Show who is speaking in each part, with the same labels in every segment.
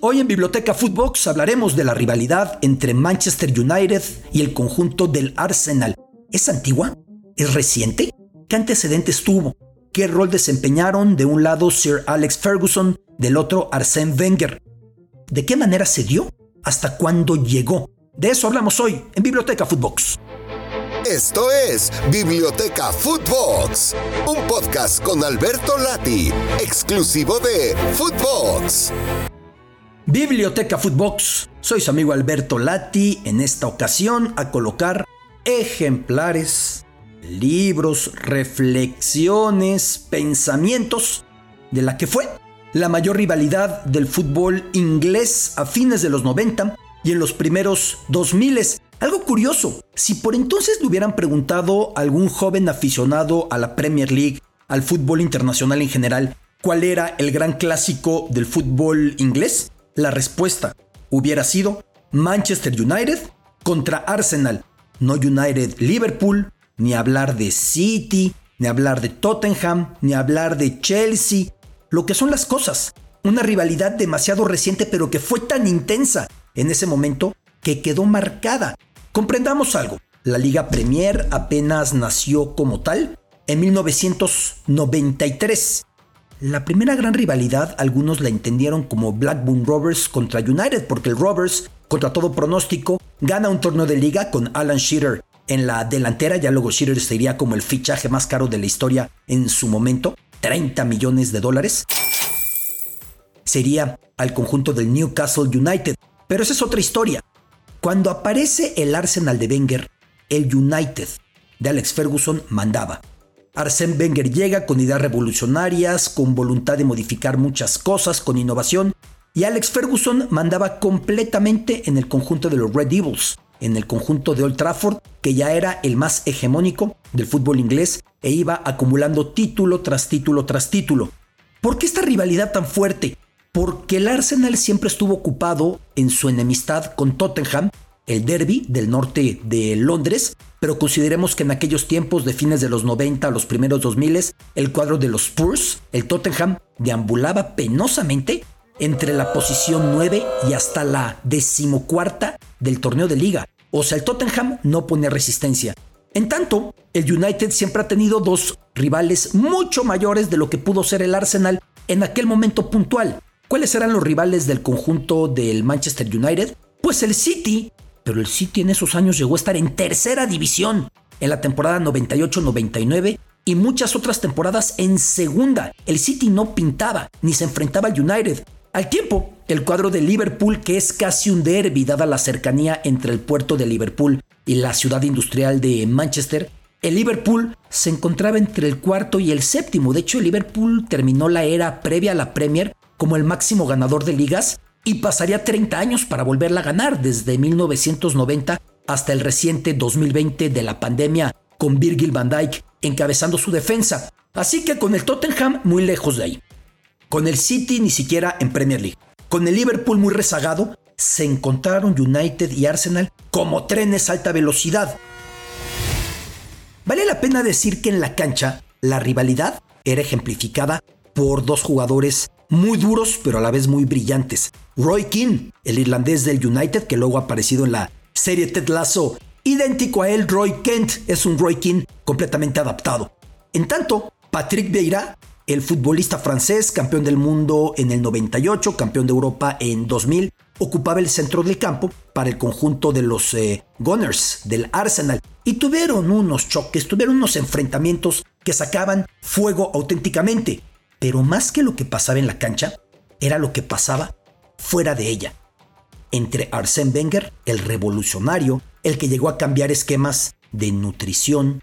Speaker 1: Hoy en Biblioteca Footbox hablaremos de la rivalidad entre Manchester United y el conjunto del Arsenal. ¿Es antigua? ¿Es reciente? ¿Qué antecedentes tuvo? ¿Qué rol desempeñaron de un lado Sir Alex Ferguson, del otro Arsène Wenger? ¿De qué manera se dio? ¿Hasta cuándo llegó? De eso hablamos hoy en Biblioteca Footbox.
Speaker 2: Esto es Biblioteca Footbox, un podcast con Alberto Lati, exclusivo de Footbox.
Speaker 1: Biblioteca Footbox, soy su amigo Alberto Lati, en esta ocasión a colocar ejemplares, libros, reflexiones, pensamientos de la que fue la mayor rivalidad del fútbol inglés a fines de los 90 y en los primeros 2000. Algo curioso, si por entonces le hubieran preguntado a algún joven aficionado a la Premier League, al fútbol internacional en general, cuál era el gran clásico del fútbol inglés, la respuesta hubiera sido Manchester United contra Arsenal, no United Liverpool, ni hablar de City, ni hablar de Tottenham, ni hablar de Chelsea, lo que son las cosas. Una rivalidad demasiado reciente pero que fue tan intensa en ese momento que quedó marcada. Comprendamos algo, la Liga Premier apenas nació como tal en 1993 la primera gran rivalidad algunos la entendieron como Blackburn Rovers contra United porque el Rovers, contra todo pronóstico, gana un torneo de liga con Alan Shearer en la delantera, ya luego Shearer sería como el fichaje más caro de la historia en su momento, 30 millones de dólares. Sería al conjunto del Newcastle United, pero esa es otra historia. Cuando aparece el Arsenal de Wenger, el United de Alex Ferguson mandaba. Arsène Wenger llega con ideas revolucionarias, con voluntad de modificar muchas cosas, con innovación, y Alex Ferguson mandaba completamente en el conjunto de los Red Devils, en el conjunto de Old Trafford, que ya era el más hegemónico del fútbol inglés e iba acumulando título tras título tras título. ¿Por qué esta rivalidad tan fuerte? Porque el Arsenal siempre estuvo ocupado en su enemistad con Tottenham el derby del norte de Londres, pero consideremos que en aquellos tiempos de fines de los 90 a los primeros 2000 el cuadro de los Spurs, el Tottenham, deambulaba penosamente entre la posición 9 y hasta la decimocuarta del torneo de liga. O sea, el Tottenham no pone resistencia. En tanto, el United siempre ha tenido dos rivales mucho mayores de lo que pudo ser el Arsenal en aquel momento puntual. ¿Cuáles eran los rivales del conjunto del Manchester United? Pues el City, pero el City en esos años llegó a estar en tercera división en la temporada 98-99 y muchas otras temporadas en segunda. El City no pintaba ni se enfrentaba al United. Al tiempo, el cuadro de Liverpool, que es casi un derby dada la cercanía entre el puerto de Liverpool y la ciudad industrial de Manchester, el Liverpool se encontraba entre el cuarto y el séptimo. De hecho, el Liverpool terminó la era previa a la Premier como el máximo ganador de ligas y pasaría 30 años para volverla a ganar desde 1990 hasta el reciente 2020 de la pandemia con Virgil van Dijk encabezando su defensa. Así que con el Tottenham muy lejos de ahí. Con el City ni siquiera en Premier League. Con el Liverpool muy rezagado, se encontraron United y Arsenal como trenes a alta velocidad. Vale la pena decir que en la cancha la rivalidad era ejemplificada por dos jugadores muy duros pero a la vez muy brillantes. Roy Keane, el irlandés del United que luego ha aparecido en la serie Ted Lasso, idéntico a él, Roy Kent es un Roy Keane completamente adaptado. En tanto, Patrick Vieira, el futbolista francés, campeón del mundo en el 98, campeón de Europa en 2000, ocupaba el centro del campo para el conjunto de los eh, Gunners del Arsenal y tuvieron unos choques, tuvieron unos enfrentamientos que sacaban fuego auténticamente. Pero más que lo que pasaba en la cancha, era lo que pasaba fuera de ella. Entre Arsène Wenger, el revolucionario, el que llegó a cambiar esquemas de nutrición,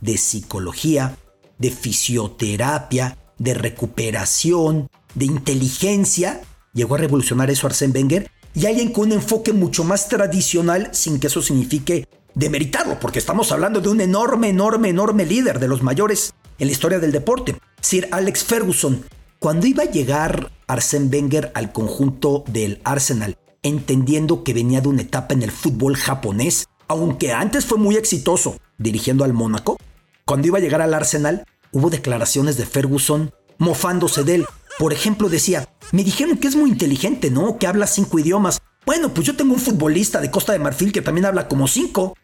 Speaker 1: de psicología, de fisioterapia, de recuperación, de inteligencia, llegó a revolucionar eso Arsène Wenger, y alguien con un enfoque mucho más tradicional sin que eso signifique demeritarlo, porque estamos hablando de un enorme, enorme, enorme líder de los mayores en la historia del deporte. Sir Alex Ferguson, cuando iba a llegar Arsène Wenger al conjunto del Arsenal, entendiendo que venía de una etapa en el fútbol japonés, aunque antes fue muy exitoso dirigiendo al Mónaco, cuando iba a llegar al Arsenal, hubo declaraciones de Ferguson mofándose de él. Por ejemplo, decía, me dijeron que es muy inteligente, ¿no? Que habla cinco idiomas. Bueno, pues yo tengo un futbolista de Costa de Marfil que también habla como cinco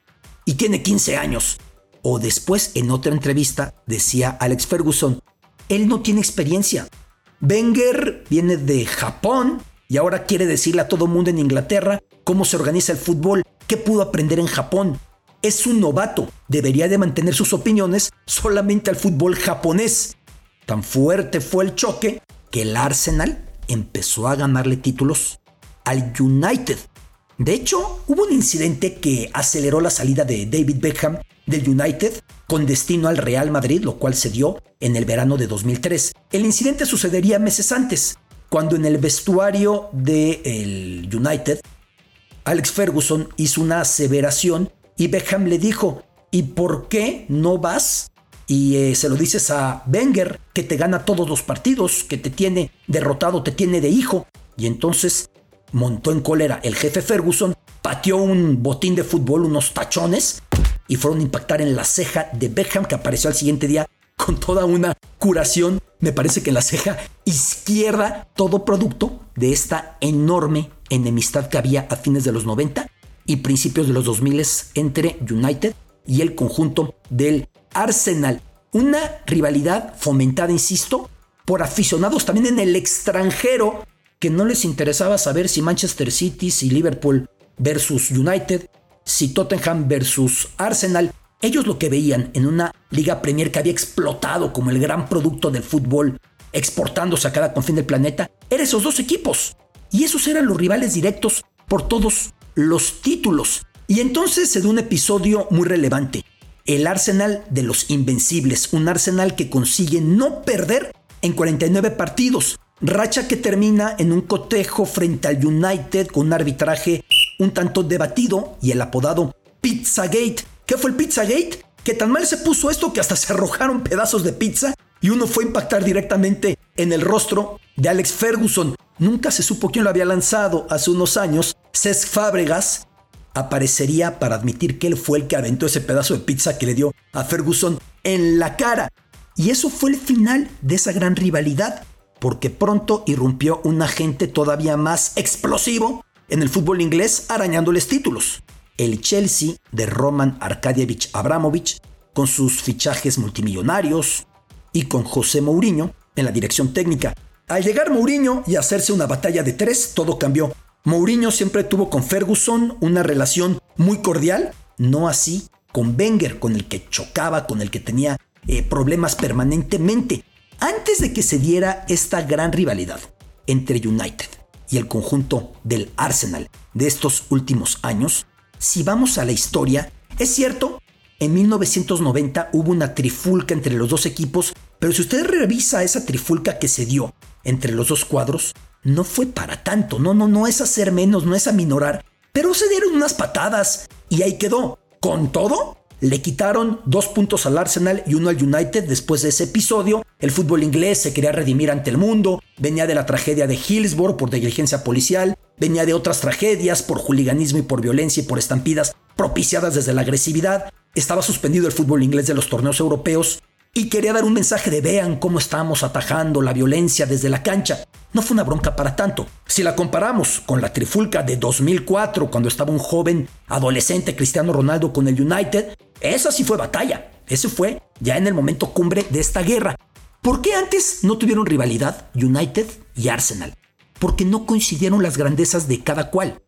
Speaker 1: y tiene 15 años. O después, en otra entrevista, decía Alex Ferguson, él no tiene experiencia. Wenger viene de Japón y ahora quiere decirle a todo mundo en Inglaterra cómo se organiza el fútbol, qué pudo aprender en Japón. Es un novato, debería de mantener sus opiniones solamente al fútbol japonés. Tan fuerte fue el choque que el Arsenal empezó a ganarle títulos al United. De hecho, hubo un incidente que aceleró la salida de David Beckham del United con destino al Real Madrid, lo cual se dio en el verano de 2003. El incidente sucedería meses antes, cuando en el vestuario del United, Alex Ferguson hizo una aseveración y Beckham le dijo, ¿y por qué no vas? Y eh, se lo dices a Wenger, que te gana todos los partidos, que te tiene derrotado, te tiene de hijo. Y entonces montó en cólera el jefe Ferguson, pateó un botín de fútbol, unos tachones, y fueron a impactar en la ceja de Beckham, que apareció al siguiente día con toda una curación, me parece que en la ceja izquierda, todo producto de esta enorme enemistad que había a fines de los 90 y principios de los 2000 entre United y el conjunto del Arsenal. Una rivalidad fomentada, insisto, por aficionados también en el extranjero que no les interesaba saber si Manchester City, si Liverpool versus United, si Tottenham versus Arsenal. Ellos lo que veían en una Liga Premier que había explotado como el gran producto del fútbol, exportándose a cada confín del planeta, eran esos dos equipos. Y esos eran los rivales directos por todos los títulos. Y entonces se da un episodio muy relevante. El Arsenal de los Invencibles, un Arsenal que consigue no perder en 49 partidos. Racha que termina en un cotejo frente al United con un arbitraje un tanto debatido y el apodado Pizzagate. ¿Qué fue el Pizzagate? Que tan mal se puso esto que hasta se arrojaron pedazos de pizza y uno fue a impactar directamente en el rostro de Alex Ferguson. Nunca se supo quién lo había lanzado hace unos años. Cesc Fábregas aparecería para admitir que él fue el que aventó ese pedazo de pizza que le dio a Ferguson en la cara. Y eso fue el final de esa gran rivalidad porque pronto irrumpió un agente todavía más explosivo en el fútbol inglés arañándoles títulos. El Chelsea de Roman Arkadievich Abramovich, con sus fichajes multimillonarios y con José Mourinho en la dirección técnica. Al llegar Mourinho y hacerse una batalla de tres, todo cambió. Mourinho siempre tuvo con Ferguson una relación muy cordial, no así con Wenger, con el que chocaba, con el que tenía eh, problemas permanentemente. Antes de que se diera esta gran rivalidad entre United y el conjunto del Arsenal de estos últimos años, si vamos a la historia, es cierto, en 1990 hubo una trifulca entre los dos equipos, pero si usted revisa esa trifulca que se dio entre los dos cuadros, no fue para tanto, no, no, no es hacer menos, no es aminorar, pero se dieron unas patadas y ahí quedó. Con todo, le quitaron dos puntos al Arsenal y uno al United después de ese episodio. El fútbol inglés se quería redimir ante el mundo, venía de la tragedia de Hillsborough por negligencia policial, venía de otras tragedias por juliganismo y por violencia y por estampidas propiciadas desde la agresividad. Estaba suspendido el fútbol inglés de los torneos europeos y quería dar un mensaje de vean cómo estamos atajando la violencia desde la cancha. No fue una bronca para tanto. Si la comparamos con la trifulca de 2004, cuando estaba un joven adolescente Cristiano Ronaldo con el United, esa sí fue batalla. Ese fue ya en el momento cumbre de esta guerra. ¿Por qué antes no tuvieron rivalidad United y Arsenal? Porque no coincidieron las grandezas de cada cual.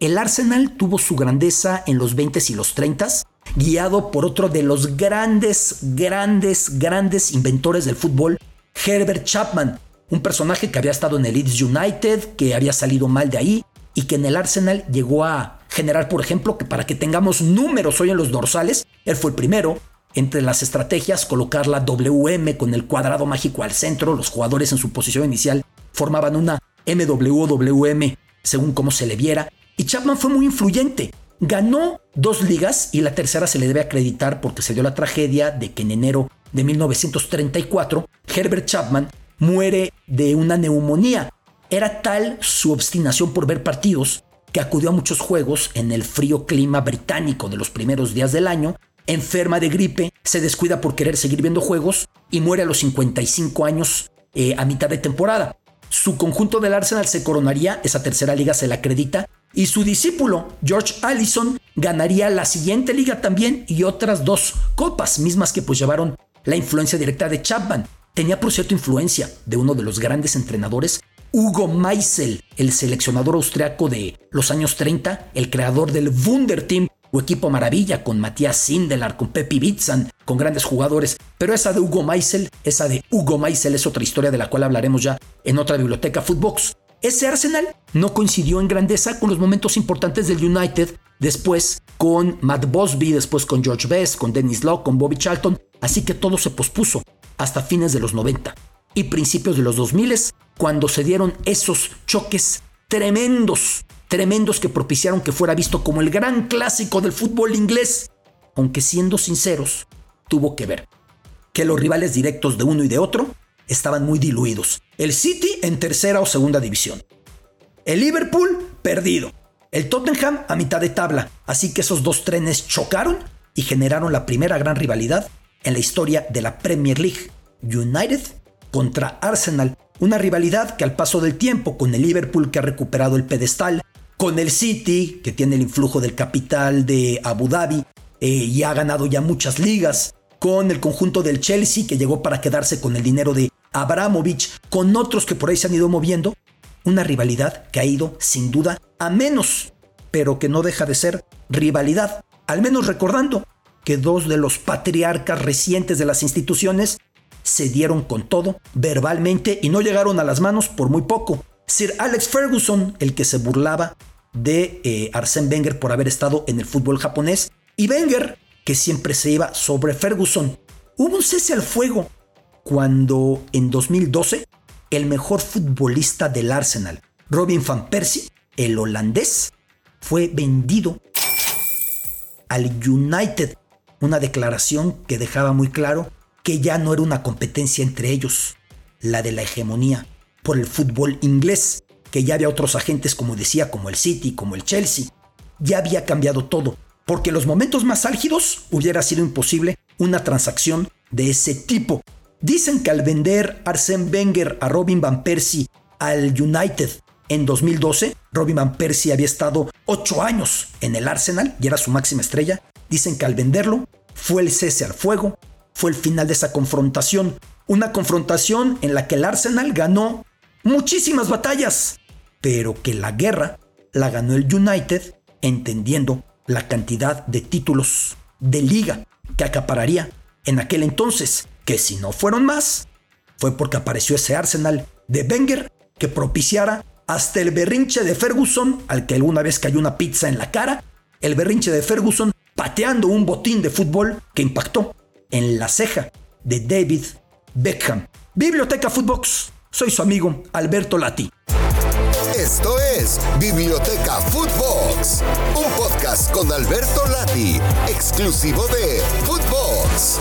Speaker 1: El Arsenal tuvo su grandeza en los 20s y los 30s guiado por otro de los grandes, grandes, grandes inventores del fútbol, Herbert Chapman, un personaje que había estado en el Leeds United, que había salido mal de ahí y que en el Arsenal llegó a generar, por ejemplo, que para que tengamos números hoy en los dorsales, él fue el primero. Entre las estrategias, colocar la WM con el cuadrado mágico al centro, los jugadores en su posición inicial formaban una MWWM según cómo se le viera, y Chapman fue muy influyente. Ganó dos ligas y la tercera se le debe acreditar porque se dio la tragedia de que en enero de 1934 Herbert Chapman muere de una neumonía. Era tal su obstinación por ver partidos que acudió a muchos juegos en el frío clima británico de los primeros días del año, enferma de gripe, se descuida por querer seguir viendo juegos y muere a los 55 años eh, a mitad de temporada. Su conjunto del Arsenal se coronaría, esa tercera liga se la acredita, y su discípulo, George Allison, ganaría la siguiente liga también y otras dos copas, mismas que pues llevaron la influencia directa de Chapman. Tenía por cierto influencia de uno de los grandes entrenadores, Hugo Meisel, el seleccionador austriaco de los años 30, el creador del Wunder Team o equipo maravilla con Matías Sindelar, con Pepi Bitzan, con grandes jugadores. Pero esa de Hugo Meisel, esa de Hugo Meisel es otra historia de la cual hablaremos ya en otra biblioteca Footbox. Ese Arsenal no coincidió en grandeza con los momentos importantes del United, después con Matt Bosby, después con George Best, con Dennis Locke, con Bobby Charlton, así que todo se pospuso hasta fines de los 90 y principios de los 2000 cuando se dieron esos choques tremendos, tremendos que propiciaron que fuera visto como el gran clásico del fútbol inglés, aunque siendo sinceros, tuvo que ver que los rivales directos de uno y de otro estaban muy diluidos. El City en tercera o segunda división. El Liverpool perdido. El Tottenham a mitad de tabla. Así que esos dos trenes chocaron y generaron la primera gran rivalidad en la historia de la Premier League. United contra Arsenal. Una rivalidad que al paso del tiempo, con el Liverpool que ha recuperado el pedestal, con el City que tiene el influjo del capital de Abu Dhabi eh, y ha ganado ya muchas ligas, con el conjunto del Chelsea que llegó para quedarse con el dinero de Abramovich, con otros que por ahí se han ido moviendo, una rivalidad que ha ido sin duda a menos, pero que no deja de ser rivalidad, al menos recordando que dos de los patriarcas recientes de las instituciones se dieron con todo verbalmente y no llegaron a las manos por muy poco. Sir Alex Ferguson, el que se burlaba de eh, Arsène Wenger por haber estado en el fútbol japonés, y Wenger, que siempre se iba sobre Ferguson. Hubo un cese al fuego cuando en 2012 el mejor futbolista del Arsenal, Robin van Persie, el holandés, fue vendido al United. Una declaración que dejaba muy claro que ya no era una competencia entre ellos, la de la hegemonía por el fútbol inglés, que ya había otros agentes como decía, como el City, como el Chelsea. Ya había cambiado todo, porque en los momentos más álgidos hubiera sido imposible una transacción de ese tipo. Dicen que al vender Arsène Wenger a Robin Van Persie al United en 2012, Robin Van Persie había estado 8 años en el Arsenal y era su máxima estrella. Dicen que al venderlo fue el cese al fuego, fue el final de esa confrontación. Una confrontación en la que el Arsenal ganó muchísimas batallas, pero que la guerra la ganó el United entendiendo la cantidad de títulos de liga que acapararía en aquel entonces que si no fueron más, fue porque apareció ese Arsenal de Wenger que propiciara hasta el berrinche de Ferguson, al que alguna vez cayó una pizza en la cara, el berrinche de Ferguson pateando un botín de fútbol que impactó en la ceja de David Beckham. Biblioteca Footbox, soy su amigo Alberto Lati.
Speaker 2: Esto es Biblioteca Footbox, un podcast con Alberto Lati, exclusivo de Footbox.